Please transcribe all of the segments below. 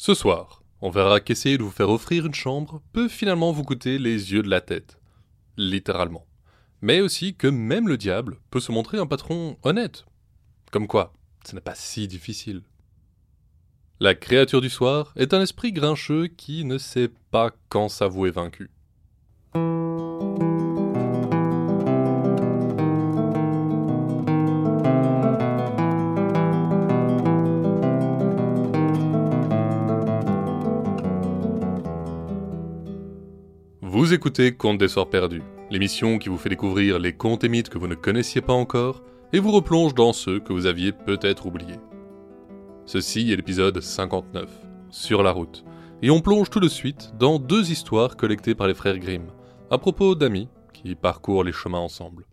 Ce soir, on verra qu'essayer de vous faire offrir une chambre peut finalement vous coûter les yeux de la tête. Littéralement. Mais aussi que même le diable peut se montrer un patron honnête. Comme quoi, ce n'est pas si difficile. La créature du soir est un esprit grincheux qui ne sait pas quand s'avouer vaincu. Vous écoutez Contes des Soirs Perdus, l'émission qui vous fait découvrir les contes et mythes que vous ne connaissiez pas encore et vous replonge dans ceux que vous aviez peut-être oubliés. Ceci est l'épisode 59, Sur la route, et on plonge tout de suite dans deux histoires collectées par les frères Grimm, à propos d'amis qui parcourent les chemins ensemble.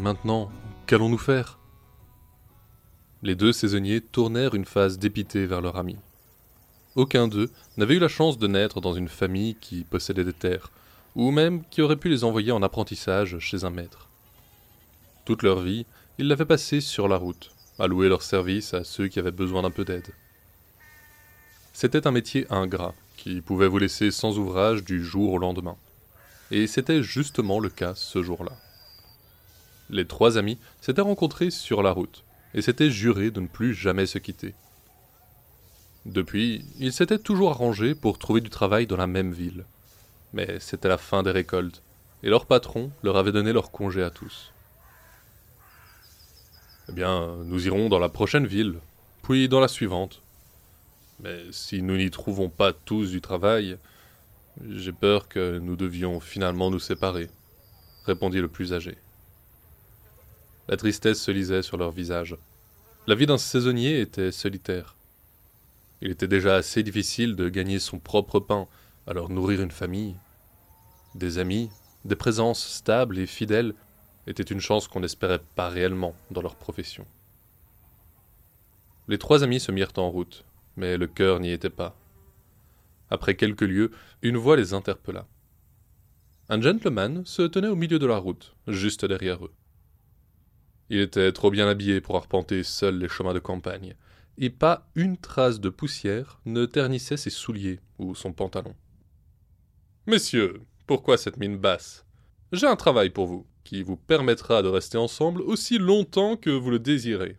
Maintenant, qu'allons-nous faire? Les deux saisonniers tournèrent une face dépitée vers leur ami. Aucun d'eux n'avait eu la chance de naître dans une famille qui possédait des terres, ou même qui aurait pu les envoyer en apprentissage chez un maître. Toute leur vie, ils l'avaient passée sur la route, à louer leur service à ceux qui avaient besoin d'un peu d'aide. C'était un métier ingrat, qui pouvait vous laisser sans ouvrage du jour au lendemain. Et c'était justement le cas ce jour-là. Les trois amis s'étaient rencontrés sur la route et s'étaient jurés de ne plus jamais se quitter. Depuis, ils s'étaient toujours arrangés pour trouver du travail dans la même ville. Mais c'était la fin des récoltes, et leur patron leur avait donné leur congé à tous. Eh bien, nous irons dans la prochaine ville, puis dans la suivante. Mais si nous n'y trouvons pas tous du travail, j'ai peur que nous devions finalement nous séparer, répondit le plus âgé. La tristesse se lisait sur leurs visages. La vie d'un saisonnier était solitaire. Il était déjà assez difficile de gagner son propre pain, alors nourrir une famille. Des amis, des présences stables et fidèles était une chance qu'on n'espérait pas réellement dans leur profession. Les trois amis se mirent en route, mais le cœur n'y était pas. Après quelques lieues, une voix les interpella. Un gentleman se tenait au milieu de la route, juste derrière eux. Il était trop bien habillé pour arpenter seul les chemins de campagne, et pas une trace de poussière ne ternissait ses souliers ou son pantalon. Messieurs, pourquoi cette mine basse? J'ai un travail pour vous, qui vous permettra de rester ensemble aussi longtemps que vous le désirez.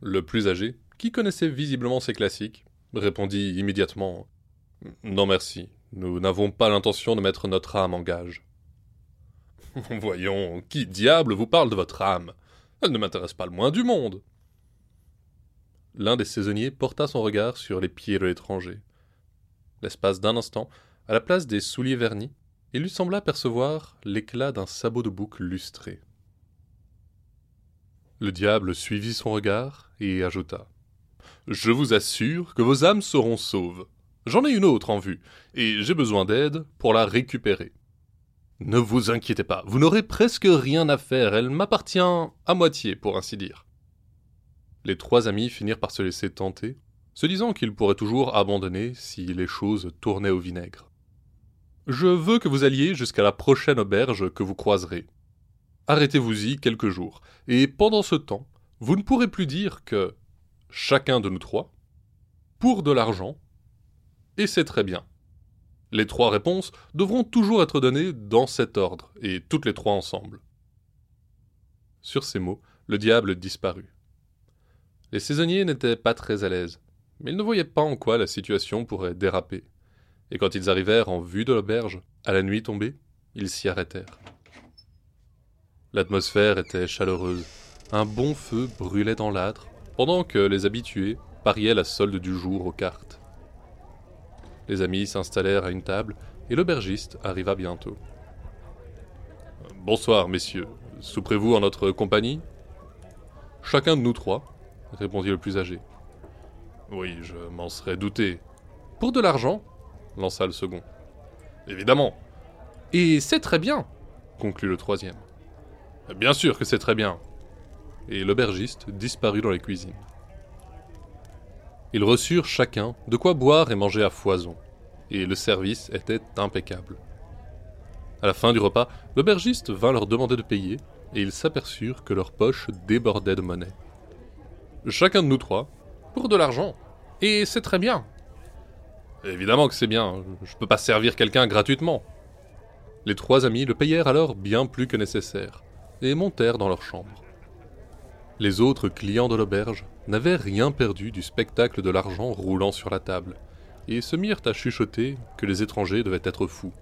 Le plus âgé, qui connaissait visiblement ces classiques, répondit immédiatement Non merci, nous n'avons pas l'intention de mettre notre âme en gage. Voyons, qui diable vous parle de votre âme? Elle ne m'intéresse pas le moins du monde. L'un des saisonniers porta son regard sur les pieds de l'étranger. L'espace d'un instant, à la place des souliers vernis, il lui sembla percevoir l'éclat d'un sabot de bouc lustré. Le diable suivit son regard et ajouta Je vous assure que vos âmes seront sauves. J'en ai une autre en vue, et j'ai besoin d'aide pour la récupérer. Ne vous inquiétez pas, vous n'aurez presque rien à faire, elle m'appartient à moitié, pour ainsi dire. Les trois amis finirent par se laisser tenter, se disant qu'ils pourraient toujours abandonner si les choses tournaient au vinaigre. Je veux que vous alliez jusqu'à la prochaine auberge que vous croiserez. Arrêtez-vous-y quelques jours, et pendant ce temps, vous ne pourrez plus dire que chacun de nous trois, pour de l'argent, et c'est très bien. Les trois réponses devront toujours être données dans cet ordre, et toutes les trois ensemble. Sur ces mots, le diable disparut. Les saisonniers n'étaient pas très à l'aise, mais ils ne voyaient pas en quoi la situation pourrait déraper. Et quand ils arrivèrent en vue de l'auberge, à la nuit tombée, ils s'y arrêtèrent. L'atmosphère était chaleureuse. Un bon feu brûlait dans l'âtre, pendant que les habitués pariaient la solde du jour aux cartes. Les amis s'installèrent à une table et l'aubergiste arriva bientôt. Bonsoir, messieurs. Souperez-vous en notre compagnie? Chacun de nous trois, répondit le plus âgé. Oui, je m'en serais douté. Pour de l'argent? lança le second. Évidemment. Et c'est très bien, conclut le troisième. Bien sûr que c'est très bien. Et l'aubergiste disparut dans les cuisines. Ils reçurent chacun de quoi boire et manger à foison, et le service était impeccable. À la fin du repas, l'aubergiste vint leur demander de payer, et ils s'aperçurent que leurs poches débordaient de monnaie. Chacun de nous trois, pour de l'argent. Et c'est très bien. Évidemment que c'est bien, je peux pas servir quelqu'un gratuitement. Les trois amis le payèrent alors bien plus que nécessaire, et montèrent dans leur chambre. Les autres clients de l'auberge n'avaient rien perdu du spectacle de l'argent roulant sur la table, et se mirent à chuchoter que les étrangers devaient être fous.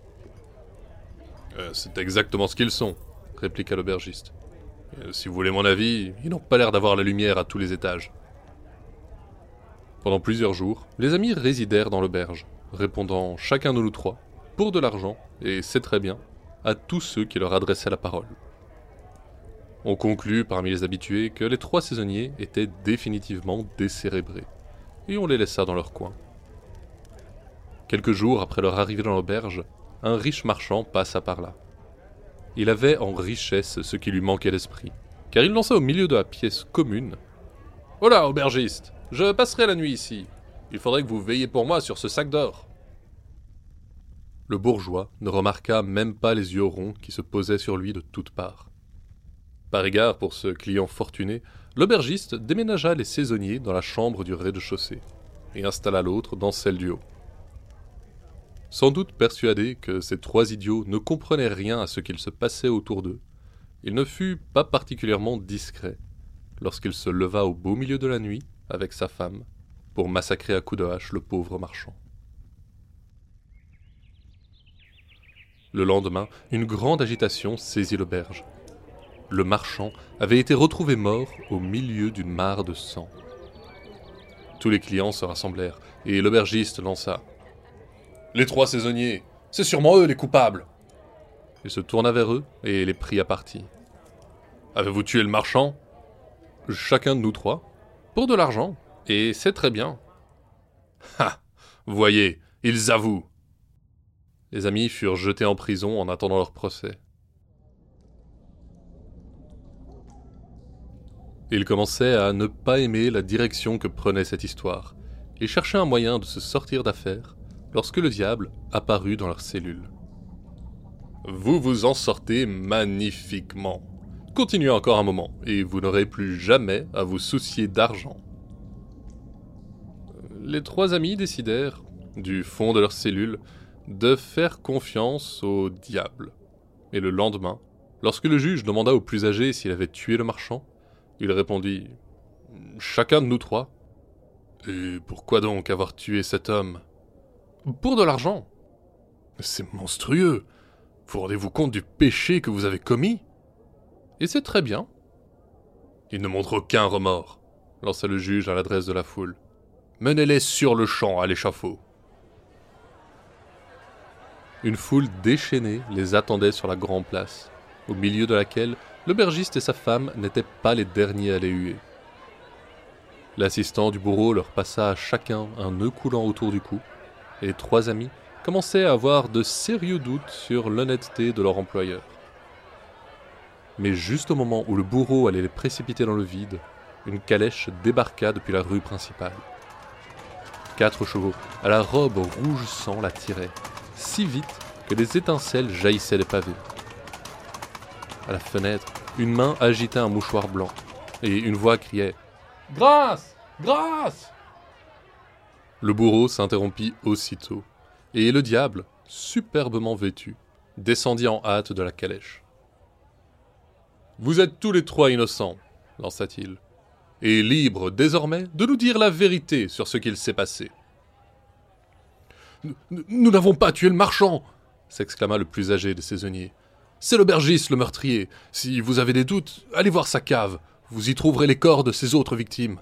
Euh, c'est exactement ce qu'ils sont, répliqua l'aubergiste. Euh, si vous voulez mon avis, ils n'ont pas l'air d'avoir la lumière à tous les étages. Pendant plusieurs jours, les amis résidèrent dans l'auberge, répondant chacun de nous trois, pour de l'argent, et c'est très bien, à tous ceux qui leur adressaient la parole. On conclut parmi les habitués que les trois saisonniers étaient définitivement décérébrés, et on les laissa dans leur coin. Quelques jours après leur arrivée dans l'auberge, un riche marchand passa par là. Il avait en richesse ce qui lui manquait d'esprit, car il lança au milieu de la pièce commune. Hola, aubergiste, je passerai la nuit ici. Il faudrait que vous veilliez pour moi sur ce sac d'or. Le bourgeois ne remarqua même pas les yeux ronds qui se posaient sur lui de toutes parts. Par égard pour ce client fortuné, l'aubergiste déménagea les saisonniers dans la chambre du rez-de-chaussée et installa l'autre dans celle du haut. Sans doute persuadé que ces trois idiots ne comprenaient rien à ce qu'il se passait autour d'eux, il ne fut pas particulièrement discret lorsqu'il se leva au beau milieu de la nuit avec sa femme pour massacrer à coups de hache le pauvre marchand. Le lendemain, une grande agitation saisit l'auberge le marchand avait été retrouvé mort au milieu d'une mare de sang. Tous les clients se rassemblèrent, et l'aubergiste lança. Les trois saisonniers, c'est sûrement eux les coupables. Il se tourna vers eux et les prit à partie. Avez-vous tué le marchand Chacun de nous trois. Pour de l'argent, et c'est très bien. Ah Voyez, ils avouent Les amis furent jetés en prison en attendant leur procès. Il commençait à ne pas aimer la direction que prenait cette histoire, et cherchait un moyen de se sortir d'affaire lorsque le diable apparut dans leur cellule. Vous vous en sortez magnifiquement. Continuez encore un moment, et vous n'aurez plus jamais à vous soucier d'argent. Les trois amis décidèrent, du fond de leur cellule, de faire confiance au diable. Et le lendemain, lorsque le juge demanda au plus âgé s'il avait tué le marchand, il répondit Chacun de nous trois. Et pourquoi donc avoir tué cet homme? Pour de l'argent. C'est monstrueux. Vous rendez-vous compte du péché que vous avez commis? Et c'est très bien. Il ne montre aucun remords, lança le juge à l'adresse de la foule. Menez-les sur le champ à l'échafaud. Une foule déchaînée les attendait sur la grande place, au milieu de laquelle l'aubergiste et sa femme n'étaient pas les derniers à les huer. L'assistant du bourreau leur passa à chacun un nœud coulant autour du cou, et les trois amis commençaient à avoir de sérieux doutes sur l'honnêteté de leur employeur. Mais juste au moment où le bourreau allait les précipiter dans le vide, une calèche débarqua depuis la rue principale. Quatre chevaux, à la robe rouge sang, la tiraient, si vite que des étincelles jaillissaient des pavés. À la fenêtre, une main agitait un mouchoir blanc, et une voix criait Grâce Grâce Le bourreau s'interrompit aussitôt, et le diable, superbement vêtu, descendit en hâte de la calèche. Vous êtes tous les trois innocents, lança-t-il, et libres désormais de nous dire la vérité sur ce qu'il s'est passé. Nous n'avons pas tué le marchand s'exclama le plus âgé des saisonniers. C'est l'aubergiste le meurtrier. Si vous avez des doutes, allez voir sa cave. Vous y trouverez les corps de ses autres victimes.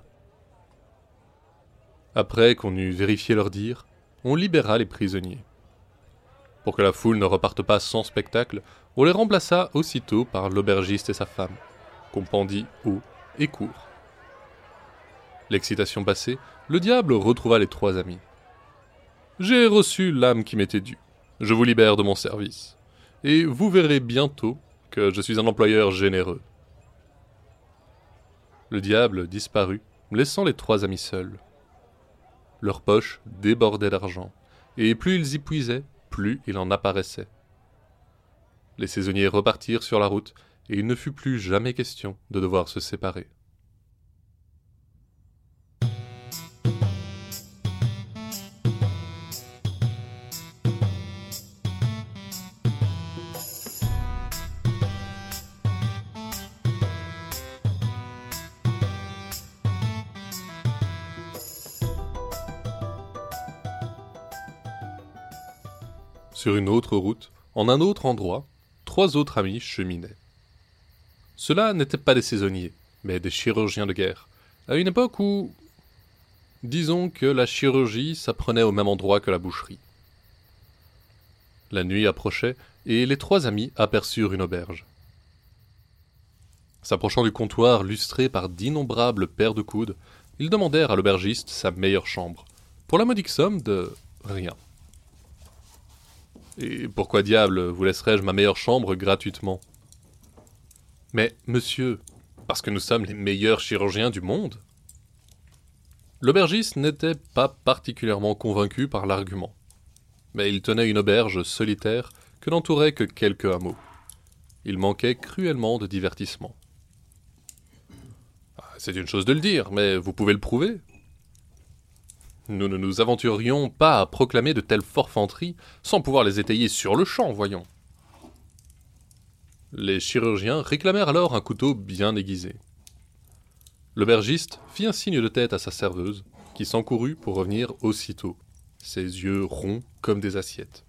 Après qu'on eut vérifié leur dire, on libéra les prisonniers. Pour que la foule ne reparte pas sans spectacle, on les remplaça aussitôt par l'aubergiste et sa femme, qu'on pendit haut et court. L'excitation passée, le diable retrouva les trois amis. J'ai reçu l'âme qui m'était due. Je vous libère de mon service. Et vous verrez bientôt que je suis un employeur généreux. Le diable disparut, laissant les trois amis seuls. Leurs poches débordaient d'argent, et plus ils y puisaient, plus il en apparaissait. Les saisonniers repartirent sur la route, et il ne fut plus jamais question de devoir se séparer. Sur une autre route, en un autre endroit, trois autres amis cheminaient. Ceux-là n'étaient pas des saisonniers, mais des chirurgiens de guerre, à une époque où... Disons que la chirurgie s'apprenait au même endroit que la boucherie. La nuit approchait, et les trois amis aperçurent une auberge. S'approchant du comptoir lustré par d'innombrables paires de coudes, ils demandèrent à l'aubergiste sa meilleure chambre, pour la modique somme de rien. Et pourquoi diable vous laisserais-je ma meilleure chambre gratuitement? Mais, monsieur, parce que nous sommes les meilleurs chirurgiens du monde L'aubergiste n'était pas particulièrement convaincu par l'argument. Mais il tenait une auberge solitaire que n'entouraient que quelques hameaux. Il manquait cruellement de divertissement. Ah, c'est une chose de le dire, mais vous pouvez le prouver. Nous ne nous aventurions pas à proclamer de telles forfanteries sans pouvoir les étayer sur le champ, voyons. Les chirurgiens réclamèrent alors un couteau bien aiguisé. L'aubergiste fit un signe de tête à sa serveuse, qui s'encourut pour revenir aussitôt, ses yeux ronds comme des assiettes.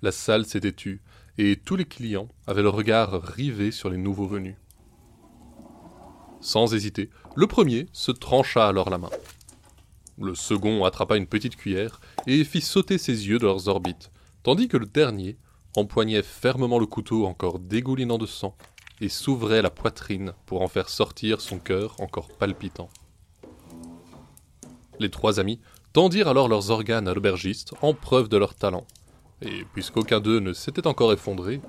La salle s'était tue, et tous les clients avaient le regard rivé sur les nouveaux venus. Sans hésiter, le premier se trancha alors la main. Le second attrapa une petite cuillère et fit sauter ses yeux de leurs orbites, tandis que le dernier empoignait fermement le couteau encore dégoulinant de sang et s'ouvrait la poitrine pour en faire sortir son cœur encore palpitant. Les trois amis tendirent alors leurs organes à l'aubergiste en preuve de leur talent, et puisqu'aucun d'eux ne s'était encore effondré,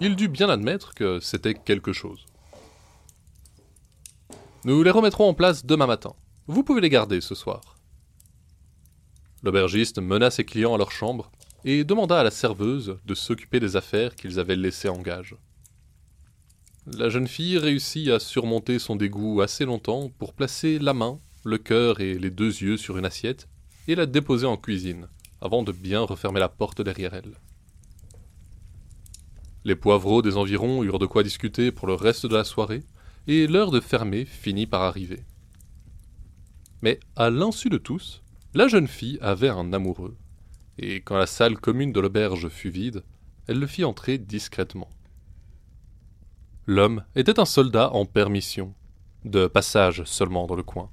il dut bien admettre que c'était quelque chose. Nous les remettrons en place demain matin. Vous pouvez les garder ce soir. L'aubergiste mena ses clients à leur chambre et demanda à la serveuse de s'occuper des affaires qu'ils avaient laissées en gage. La jeune fille réussit à surmonter son dégoût assez longtemps pour placer la main, le cœur et les deux yeux sur une assiette et la déposer en cuisine, avant de bien refermer la porte derrière elle. Les poivreaux des environs eurent de quoi discuter pour le reste de la soirée, et l'heure de fermer finit par arriver. Mais à l'insu de tous, la jeune fille avait un amoureux, et quand la salle commune de l'auberge fut vide, elle le fit entrer discrètement. L'homme était un soldat en permission, de passage seulement dans le coin,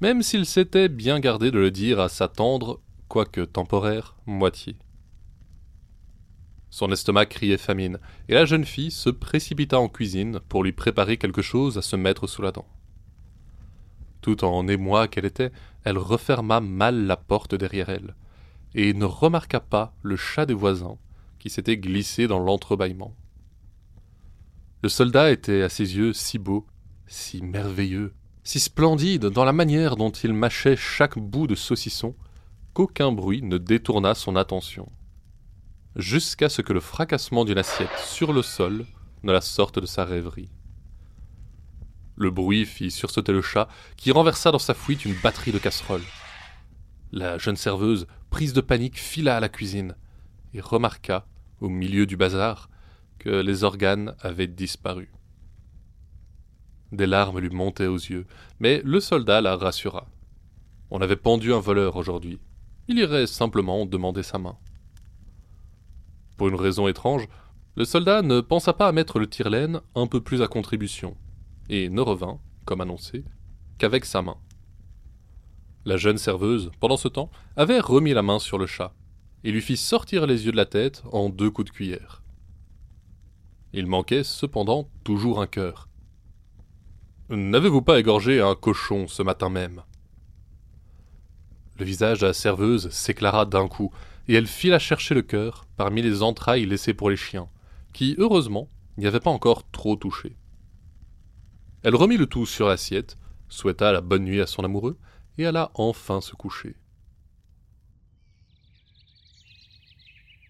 même s'il s'était bien gardé de le dire à sa tendre, quoique temporaire, moitié. Son estomac criait famine, et la jeune fille se précipita en cuisine pour lui préparer quelque chose à se mettre sous la dent. Tout en émoi qu'elle était, elle referma mal la porte derrière elle, et ne remarqua pas le chat des voisins qui s'était glissé dans l'entrebâillement. Le soldat était à ses yeux si beau, si merveilleux, si splendide dans la manière dont il mâchait chaque bout de saucisson, qu'aucun bruit ne détourna son attention, jusqu'à ce que le fracassement d'une assiette sur le sol ne la sorte de sa rêverie. Le bruit fit sursauter le chat, qui renversa dans sa fuite une batterie de casseroles. La jeune serveuse, prise de panique, fila à la cuisine et remarqua, au milieu du bazar, que les organes avaient disparu. Des larmes lui montaient aux yeux, mais le soldat la rassura. On avait pendu un voleur aujourd'hui. Il irait simplement demander sa main. Pour une raison étrange, le soldat ne pensa pas à mettre le tire-laine un peu plus à contribution et ne revint, comme annoncé, qu'avec sa main. La jeune serveuse, pendant ce temps, avait remis la main sur le chat, et lui fit sortir les yeux de la tête en deux coups de cuillère. Il manquait cependant toujours un cœur. N'avez-vous pas égorgé un cochon ce matin même? Le visage de la serveuse s'éclaira d'un coup, et elle fila chercher le cœur parmi les entrailles laissées pour les chiens, qui, heureusement, n'y avaient pas encore trop touché. Elle remit le tout sur l'assiette, souhaita la bonne nuit à son amoureux, et alla enfin se coucher.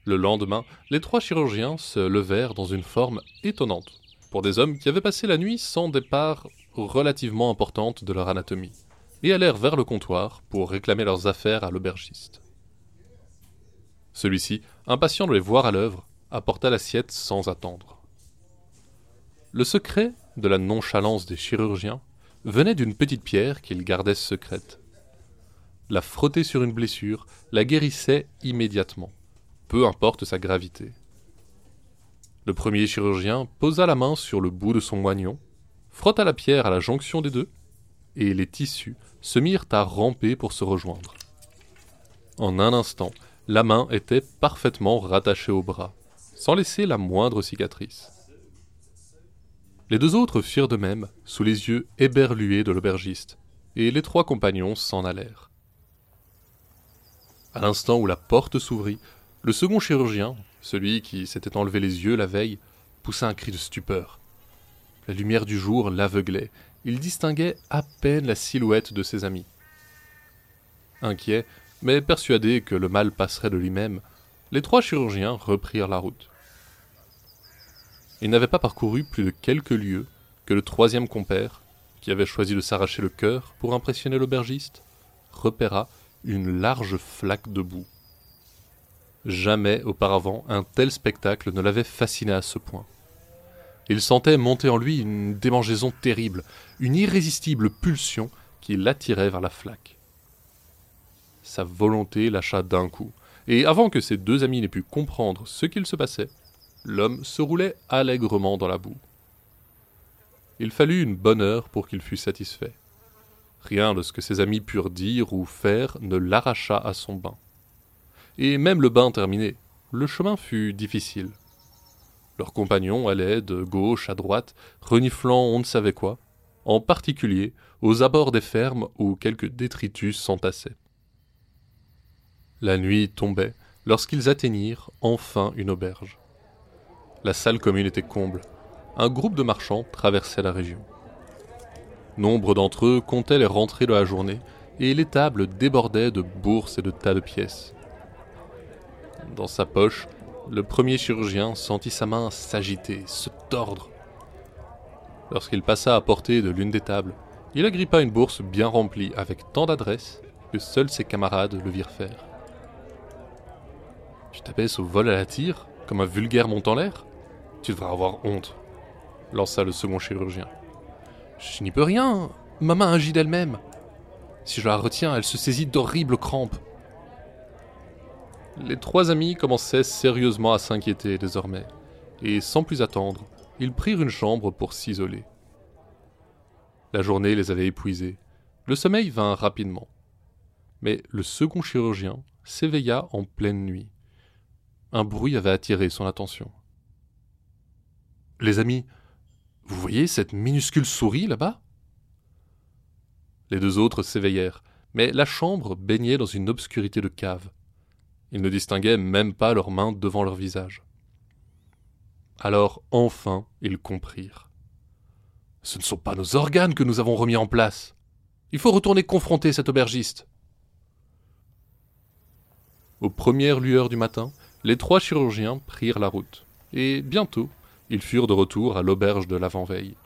Le lendemain, les trois chirurgiens se levèrent dans une forme étonnante, pour des hommes qui avaient passé la nuit sans départ relativement importante de leur anatomie, et allèrent vers le comptoir pour réclamer leurs affaires à l'aubergiste. Celui-ci, impatient de les voir à l'œuvre, apporta l'assiette sans attendre. Le secret de la nonchalance des chirurgiens venait d'une petite pierre qu'ils gardaient secrète. La frotter sur une blessure la guérissait immédiatement, peu importe sa gravité. Le premier chirurgien posa la main sur le bout de son moignon, frotta la pierre à la jonction des deux, et les tissus se mirent à ramper pour se rejoindre. En un instant, la main était parfaitement rattachée au bras, sans laisser la moindre cicatrice. Les deux autres firent de même, sous les yeux éberlués de l'aubergiste, et les trois compagnons s'en allèrent. À l'instant où la porte s'ouvrit, le second chirurgien, celui qui s'était enlevé les yeux la veille, poussa un cri de stupeur. La lumière du jour l'aveuglait. Il distinguait à peine la silhouette de ses amis. Inquiets, mais persuadés que le mal passerait de lui-même, les trois chirurgiens reprirent la route. Ils n'avaient pas parcouru plus de quelques lieues que le troisième compère, qui avait choisi de s'arracher le cœur pour impressionner l'aubergiste, repéra une large flaque de boue. Jamais auparavant un tel spectacle ne l'avait fasciné à ce point. Il sentait monter en lui une démangeaison terrible, une irrésistible pulsion qui l'attirait vers la flaque. Sa volonté lâcha d'un coup, et avant que ses deux amis n'aient pu comprendre ce qu'il se passait, l'homme se roulait allègrement dans la boue. Il fallut une bonne heure pour qu'il fût satisfait. Rien de ce que ses amis purent dire ou faire ne l'arracha à son bain et même le bain terminé, le chemin fut difficile. Leurs compagnons allaient de gauche à droite, reniflant on ne savait quoi, en particulier aux abords des fermes où quelques détritus s'entassaient. La nuit tombait lorsqu'ils atteignirent enfin une auberge. La salle commune était comble. Un groupe de marchands traversait la région. Nombre d'entre eux comptaient les rentrées de la journée, et les tables débordaient de bourses et de tas de pièces. Dans sa poche, le premier chirurgien sentit sa main s'agiter, se tordre. Lorsqu'il passa à portée de l'une des tables, il agrippa une bourse bien remplie avec tant d'adresse que seuls ses camarades le virent faire. Tu t'abaisses au vol à la tire, comme un vulgaire montant l'air? Tu devrais avoir honte, lança le second chirurgien. Je n'y peux rien, ma main agit d'elle-même. Si je la retiens, elle se saisit d'horribles crampes. Les trois amis commençaient sérieusement à s'inquiéter désormais, et sans plus attendre, ils prirent une chambre pour s'isoler. La journée les avait épuisés. Le sommeil vint rapidement. Mais le second chirurgien s'éveilla en pleine nuit. Un bruit avait attiré son attention. Les amis, vous voyez cette minuscule souris là-bas? Les deux autres s'éveillèrent, mais la chambre baignait dans une obscurité de cave. Ils ne distinguaient même pas leurs mains devant leur visage. Alors enfin ils comprirent. Ce ne sont pas nos organes que nous avons remis en place. Il faut retourner confronter cet aubergiste. Aux premières lueurs du matin, les trois chirurgiens prirent la route, et bientôt ils furent de retour à l'auberge de l'avant-veille.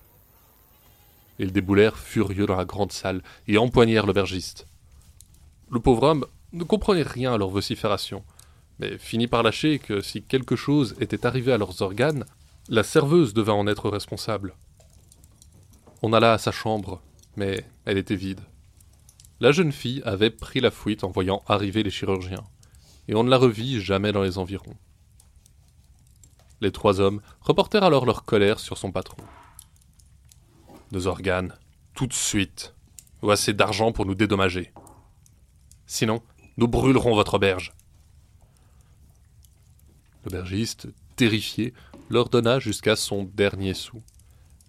Ils déboulèrent furieux dans la grande salle et empoignèrent l'aubergiste. Le pauvre homme ne comprenait rien à leur vocifération, mais finit par lâcher que si quelque chose était arrivé à leurs organes, la serveuse devait en être responsable. On alla à sa chambre, mais elle était vide. La jeune fille avait pris la fuite en voyant arriver les chirurgiens, et on ne la revit jamais dans les environs. Les trois hommes reportèrent alors leur colère sur son patron. Nos organes, tout de suite, ou assez d'argent pour nous dédommager. Sinon, nous brûlerons votre auberge. L'aubergiste, terrifié, leur donna jusqu'à son dernier sou.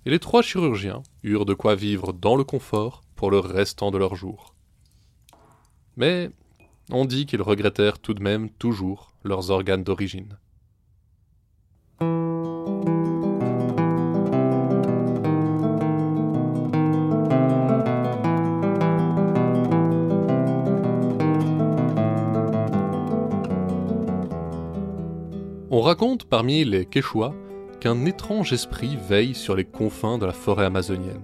Et les trois chirurgiens eurent de quoi vivre dans le confort pour le restant de leur jour. Mais on dit qu'ils regrettèrent tout de même toujours leurs organes d'origine. On raconte parmi les Quechua qu'un étrange esprit veille sur les confins de la forêt amazonienne.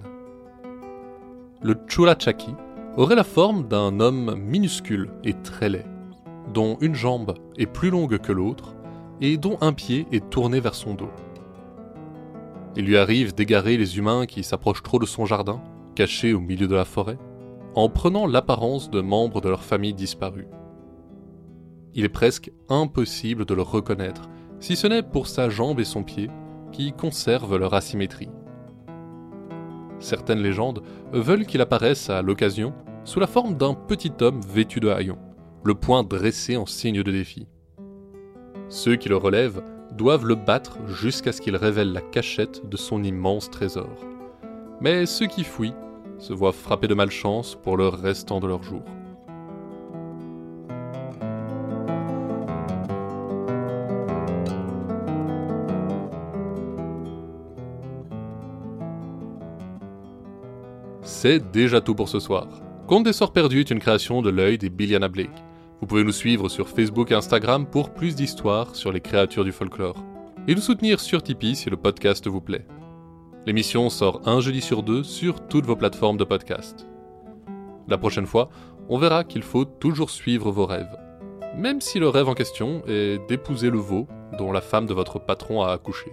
Le Chulachaki aurait la forme d'un homme minuscule et très laid, dont une jambe est plus longue que l'autre et dont un pied est tourné vers son dos. Il lui arrive d'égarer les humains qui s'approchent trop de son jardin, caché au milieu de la forêt, en prenant l'apparence de membres de leur famille disparus. Il est presque impossible de le reconnaître, si ce n'est pour sa jambe et son pied, qui conservent leur asymétrie. Certaines légendes veulent qu'il apparaisse à l'occasion sous la forme d'un petit homme vêtu de haillons, le poing dressé en signe de défi. Ceux qui le relèvent doivent le battre jusqu'à ce qu'il révèle la cachette de son immense trésor. Mais ceux qui fuient se voient frappés de malchance pour le restant de leur jour. C'est déjà tout pour ce soir. Conte des Sorts Perdus est une création de l'œil des Billiana Blake. Vous pouvez nous suivre sur Facebook et Instagram pour plus d'histoires sur les créatures du folklore. Et nous soutenir sur Tipeee si le podcast vous plaît. L'émission sort un jeudi sur deux sur toutes vos plateformes de podcast. La prochaine fois, on verra qu'il faut toujours suivre vos rêves. Même si le rêve en question est d'épouser le veau dont la femme de votre patron a accouché.